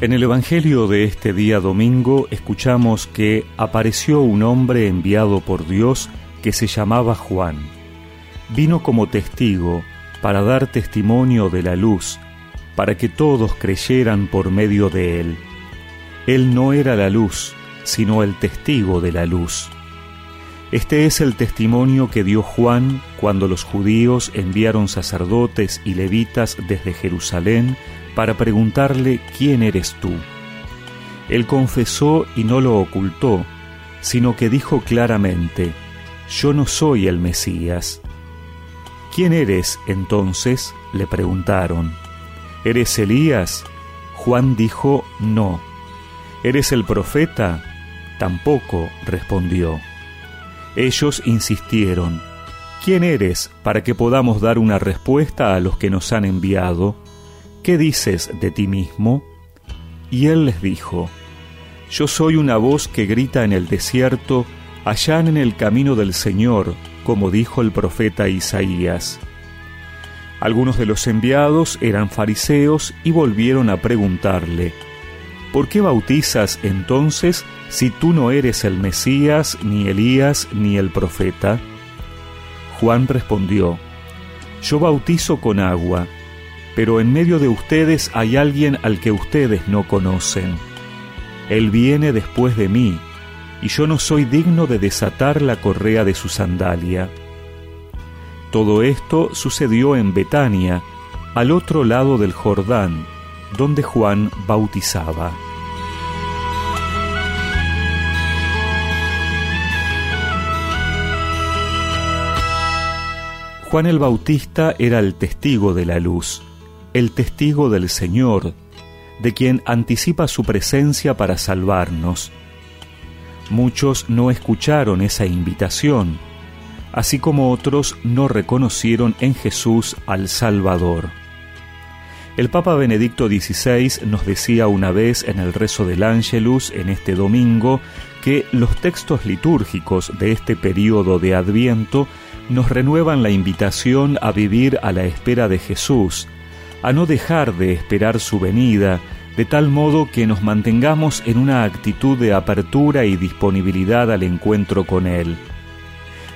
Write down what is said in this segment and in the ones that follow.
En el Evangelio de este día domingo escuchamos que apareció un hombre enviado por Dios que se llamaba Juan. Vino como testigo para dar testimonio de la luz, para que todos creyeran por medio de él. Él no era la luz, sino el testigo de la luz. Este es el testimonio que dio Juan cuando los judíos enviaron sacerdotes y levitas desde Jerusalén para preguntarle quién eres tú. Él confesó y no lo ocultó, sino que dijo claramente, yo no soy el Mesías. ¿Quién eres entonces? le preguntaron. ¿Eres Elías? Juan dijo, no. ¿Eres el profeta? Tampoco respondió. Ellos insistieron, ¿quién eres para que podamos dar una respuesta a los que nos han enviado? ¿Qué dices de ti mismo? Y él les dijo, Yo soy una voz que grita en el desierto, allá en el camino del Señor, como dijo el profeta Isaías. Algunos de los enviados eran fariseos y volvieron a preguntarle, ¿Por qué bautizas entonces si tú no eres el Mesías, ni Elías, ni el profeta? Juan respondió, Yo bautizo con agua, pero en medio de ustedes hay alguien al que ustedes no conocen. Él viene después de mí, y yo no soy digno de desatar la correa de su sandalia. Todo esto sucedió en Betania, al otro lado del Jordán, donde Juan bautizaba. Juan el Bautista era el testigo de la luz el testigo del Señor, de quien anticipa su presencia para salvarnos. Muchos no escucharon esa invitación, así como otros no reconocieron en Jesús al Salvador. El Papa Benedicto XVI nos decía una vez en el rezo del Ángelus en este domingo que los textos litúrgicos de este período de Adviento nos renuevan la invitación a vivir a la espera de Jesús, a no dejar de esperar su venida, de tal modo que nos mantengamos en una actitud de apertura y disponibilidad al encuentro con Él.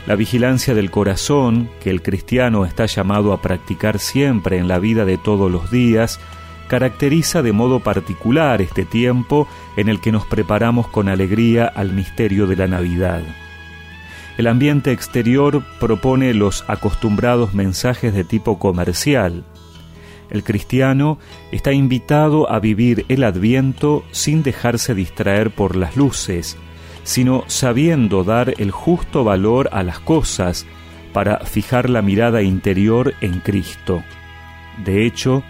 La vigilancia del corazón, que el cristiano está llamado a practicar siempre en la vida de todos los días, caracteriza de modo particular este tiempo en el que nos preparamos con alegría al misterio de la Navidad. El ambiente exterior propone los acostumbrados mensajes de tipo comercial, el cristiano está invitado a vivir el adviento sin dejarse distraer por las luces, sino sabiendo dar el justo valor a las cosas para fijar la mirada interior en Cristo. De hecho,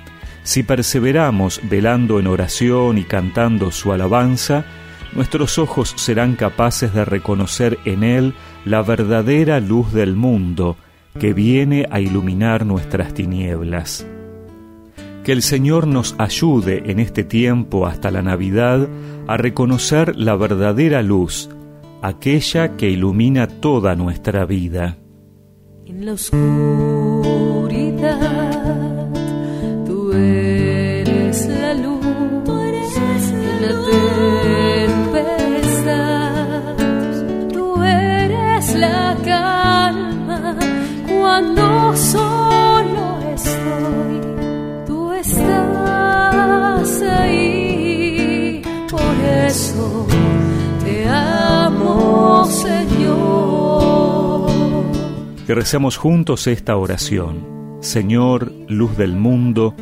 si perseveramos velando en oración y cantando su alabanza, nuestros ojos serán capaces de reconocer en Él la verdadera luz del mundo que viene a iluminar nuestras tinieblas. Que el Señor nos ayude en este tiempo hasta la Navidad a reconocer la verdadera luz, aquella que ilumina toda nuestra vida. En la oscuridad, tú eres la luz, la tempestad, tú eres la calma cuando solo te amo, Señor. Que recemos juntos esta oración. Señor, luz del mundo,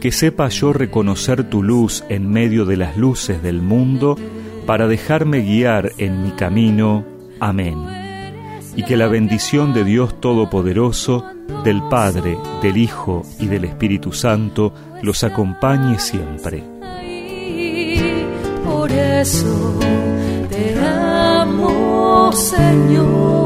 que sepa yo reconocer tu luz en medio de las luces del mundo, para dejarme guiar en mi camino. Amén. Y que la bendición de Dios Todopoderoso, del Padre, del Hijo y del Espíritu Santo los acompañe siempre. Por eso te amo, Señor.